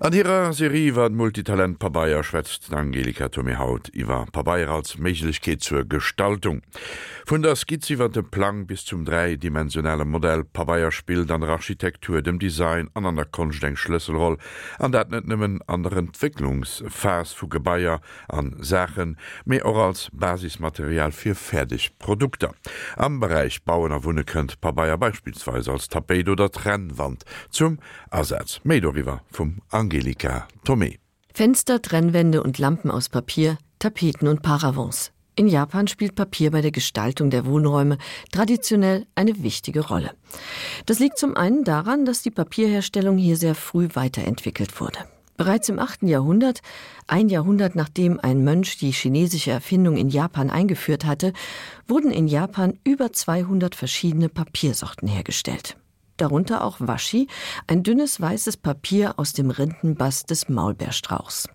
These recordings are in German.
An ihrer Serie war Multitalent Pabaier schwätzt Angelika Tommy Haut iwwer Pabaier als Mechlichkeit zur Gestaltung. Von der skizziwwer dem Plan bis zum dreidimensionelle Modell Pabaier spielt an der Architektur, dem Design, an an der Konstdenk Schlüsselroll, an dat net nimmen anderen Entwicklungsfas vu Gebaier an Sachen mé auch als Basismaterial für Fertigprodukte. Am Bereich Bauener erwunne könnt Pabaier beispielsweise als Tapet oder Trennwand zum Ersatz Medoriver vom Angel Angelika Tomé. Fenster, Trennwände und Lampen aus Papier, Tapeten und Paravents. In Japan spielt Papier bei der Gestaltung der Wohnräume traditionell eine wichtige Rolle. Das liegt zum einen daran, dass die Papierherstellung hier sehr früh weiterentwickelt wurde. Bereits im 8. Jahrhundert, ein Jahrhundert nachdem ein Mönch die chinesische Erfindung in Japan eingeführt hatte, wurden in Japan über 200 verschiedene Papiersorten hergestellt darunter auch Waschi, ein dünnes weißes Papier aus dem Rindenbast des Maulbeerstrauchs.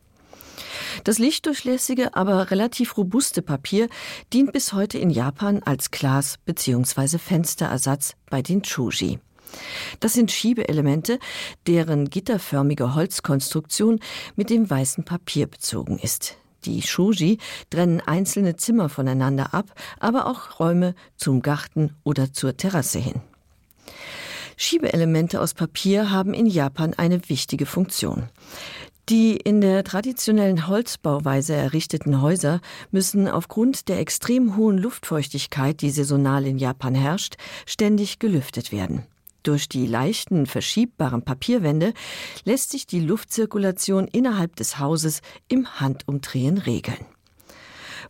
Das lichtdurchlässige, aber relativ robuste Papier dient bis heute in Japan als Glas- bzw. Fensterersatz bei den Chuji. Das sind Schiebeelemente, deren gitterförmige Holzkonstruktion mit dem weißen Papier bezogen ist. Die Shoji trennen einzelne Zimmer voneinander ab, aber auch Räume zum Garten oder zur Terrasse hin. Schiebeelemente aus Papier haben in Japan eine wichtige Funktion. Die in der traditionellen Holzbauweise errichteten Häuser müssen aufgrund der extrem hohen Luftfeuchtigkeit, die saisonal in Japan herrscht, ständig gelüftet werden. Durch die leichten, verschiebbaren Papierwände lässt sich die Luftzirkulation innerhalb des Hauses im Handumdrehen regeln.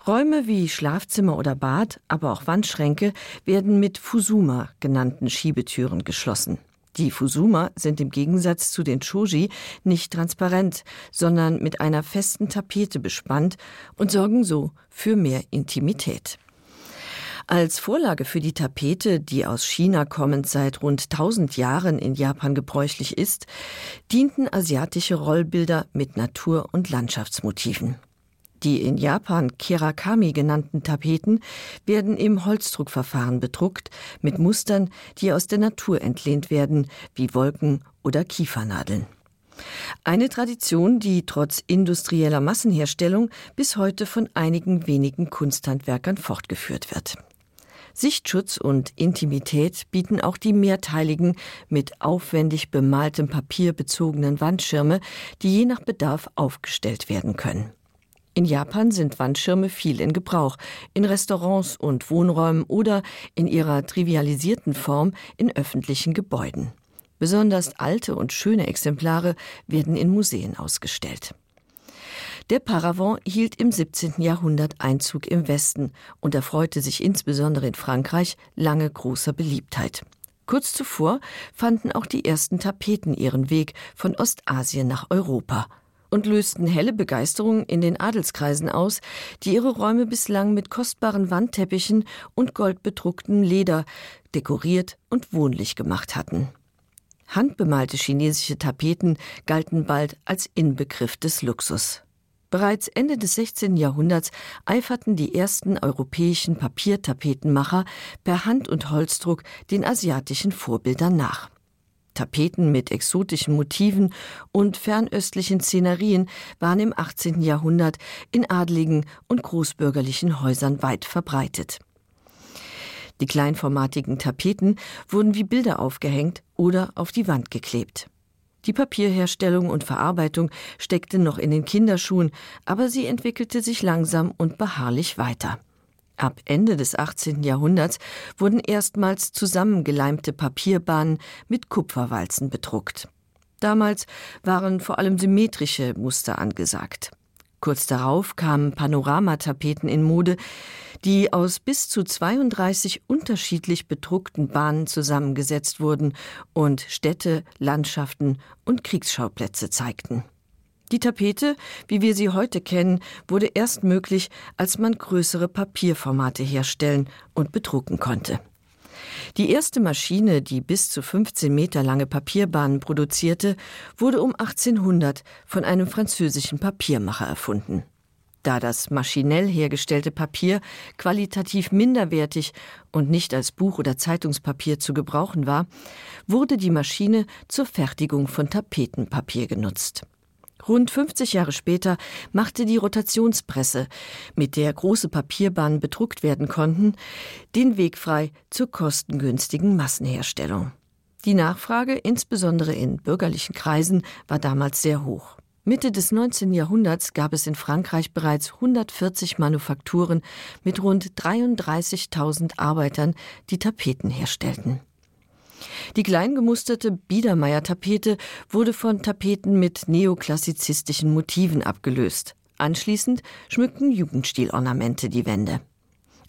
Räume wie Schlafzimmer oder Bad, aber auch Wandschränke werden mit Fusuma genannten Schiebetüren geschlossen. Die Fusuma sind im Gegensatz zu den Choji nicht transparent, sondern mit einer festen Tapete bespannt und sorgen so für mehr Intimität. Als Vorlage für die Tapete, die aus China kommend seit rund 1000 Jahren in Japan gebräuchlich ist, dienten asiatische Rollbilder mit Natur- und Landschaftsmotiven. Die in Japan Kirakami genannten Tapeten werden im Holzdruckverfahren bedruckt mit Mustern, die aus der Natur entlehnt werden, wie Wolken oder Kiefernadeln. Eine Tradition, die trotz industrieller Massenherstellung bis heute von einigen wenigen Kunsthandwerkern fortgeführt wird. Sichtschutz und Intimität bieten auch die mehrteiligen, mit aufwendig bemaltem Papier bezogenen Wandschirme, die je nach Bedarf aufgestellt werden können. In Japan sind Wandschirme viel in Gebrauch, in Restaurants und Wohnräumen oder in ihrer trivialisierten Form in öffentlichen Gebäuden. Besonders alte und schöne Exemplare werden in Museen ausgestellt. Der Paravent hielt im 17. Jahrhundert Einzug im Westen und erfreute sich insbesondere in Frankreich lange großer Beliebtheit. Kurz zuvor fanden auch die ersten Tapeten ihren Weg von Ostasien nach Europa und lösten helle Begeisterung in den Adelskreisen aus, die ihre Räume bislang mit kostbaren Wandteppichen und goldbedrucktem Leder dekoriert und wohnlich gemacht hatten. Handbemalte chinesische Tapeten galten bald als Inbegriff des Luxus. Bereits Ende des 16. Jahrhunderts eiferten die ersten europäischen Papiertapetenmacher per Hand- und Holzdruck den asiatischen Vorbildern nach. Tapeten mit exotischen Motiven und fernöstlichen Szenerien waren im 18. Jahrhundert in adligen und großbürgerlichen Häusern weit verbreitet. Die kleinformatigen Tapeten wurden wie Bilder aufgehängt oder auf die Wand geklebt. Die Papierherstellung und Verarbeitung steckte noch in den Kinderschuhen, aber sie entwickelte sich langsam und beharrlich weiter. Ab Ende des 18. Jahrhunderts wurden erstmals zusammengeleimte Papierbahnen mit Kupferwalzen bedruckt. Damals waren vor allem symmetrische Muster angesagt. Kurz darauf kamen Panoramatapeten in Mode, die aus bis zu 32 unterschiedlich bedruckten Bahnen zusammengesetzt wurden und Städte, Landschaften und Kriegsschauplätze zeigten. Die Tapete, wie wir sie heute kennen, wurde erst möglich, als man größere Papierformate herstellen und bedrucken konnte. Die erste Maschine, die bis zu 15 Meter lange Papierbahnen produzierte, wurde um 1800 von einem französischen Papiermacher erfunden. Da das maschinell hergestellte Papier qualitativ minderwertig und nicht als Buch- oder Zeitungspapier zu gebrauchen war, wurde die Maschine zur Fertigung von Tapetenpapier genutzt. Rund 50 Jahre später machte die Rotationspresse, mit der große Papierbahnen bedruckt werden konnten, den Weg frei zur kostengünstigen Massenherstellung. Die Nachfrage, insbesondere in bürgerlichen Kreisen, war damals sehr hoch. Mitte des 19. Jahrhunderts gab es in Frankreich bereits 140 Manufakturen mit rund 33.000 Arbeitern, die Tapeten herstellten. Die kleingemusterte Biedermeier-Tapete wurde von Tapeten mit neoklassizistischen Motiven abgelöst. Anschließend schmückten Jugendstilornamente die Wände.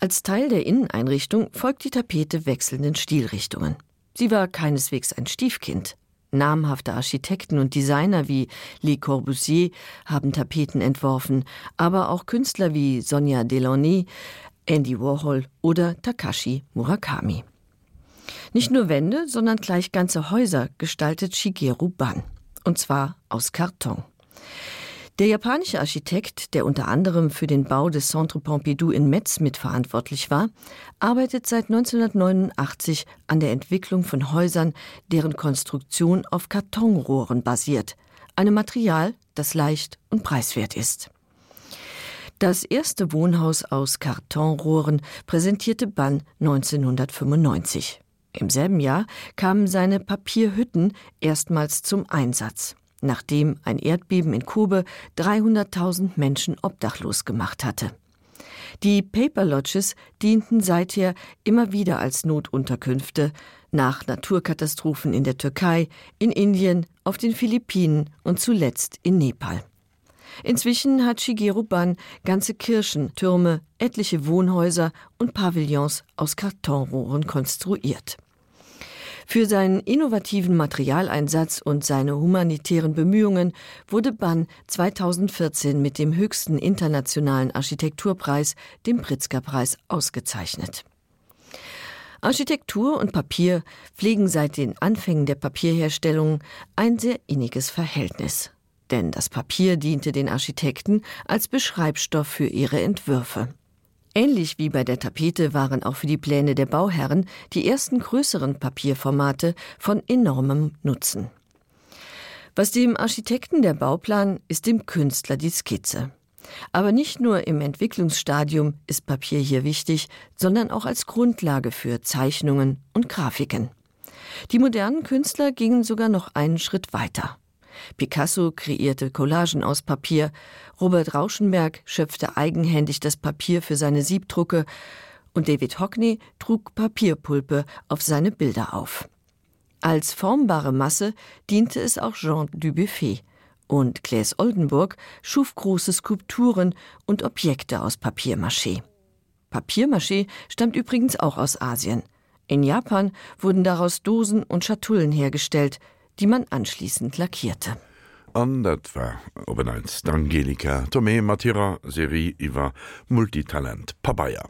Als Teil der Inneneinrichtung folgt die Tapete wechselnden Stilrichtungen. Sie war keineswegs ein Stiefkind. Namhafte Architekten und Designer wie Le Corbusier haben Tapeten entworfen, aber auch Künstler wie Sonja Delaunay, Andy Warhol oder Takashi Murakami. Nicht nur Wände, sondern gleich ganze Häuser gestaltet Shigeru Ban. Und zwar aus Karton. Der japanische Architekt, der unter anderem für den Bau des Centre Pompidou in Metz mitverantwortlich war, arbeitet seit 1989 an der Entwicklung von Häusern, deren Konstruktion auf Kartonrohren basiert, einem Material, das leicht und preiswert ist. Das erste Wohnhaus aus Kartonrohren präsentierte Bann 1995. Im selben Jahr kamen seine Papierhütten erstmals zum Einsatz, nachdem ein Erdbeben in Kobe 300.000 Menschen obdachlos gemacht hatte. Die Paper Lodges dienten seither immer wieder als Notunterkünfte nach Naturkatastrophen in der Türkei, in Indien, auf den Philippinen und zuletzt in Nepal. Inzwischen hat Shigeru Ban ganze Kirchen, Türme, etliche Wohnhäuser und Pavillons aus Kartonrohren konstruiert. Für seinen innovativen Materialeinsatz und seine humanitären Bemühungen wurde Bann 2014 mit dem höchsten internationalen Architekturpreis, dem Pritzker-Preis, ausgezeichnet. Architektur und Papier pflegen seit den Anfängen der Papierherstellung ein sehr inniges Verhältnis. Denn das Papier diente den Architekten als Beschreibstoff für ihre Entwürfe. Ähnlich wie bei der Tapete waren auch für die Pläne der Bauherren die ersten größeren Papierformate von enormem Nutzen. Was dem Architekten der Bauplan ist dem Künstler die Skizze. Aber nicht nur im Entwicklungsstadium ist Papier hier wichtig, sondern auch als Grundlage für Zeichnungen und Grafiken. Die modernen Künstler gingen sogar noch einen Schritt weiter. Picasso kreierte Collagen aus Papier, Robert Rauschenberg schöpfte eigenhändig das Papier für seine Siebdrucke und David Hockney trug Papierpulpe auf seine Bilder auf. Als formbare Masse diente es auch Jean Dubuffet und Claes Oldenburg schuf große Skulpturen und Objekte aus Papiermaché. Papiermaché stammt übrigens auch aus Asien. In Japan wurden daraus Dosen und Schatullen hergestellt, die man anschließend lackierte. An dat war op Angelika Tomé Matira Serie iwwer Multitalent Pabaier.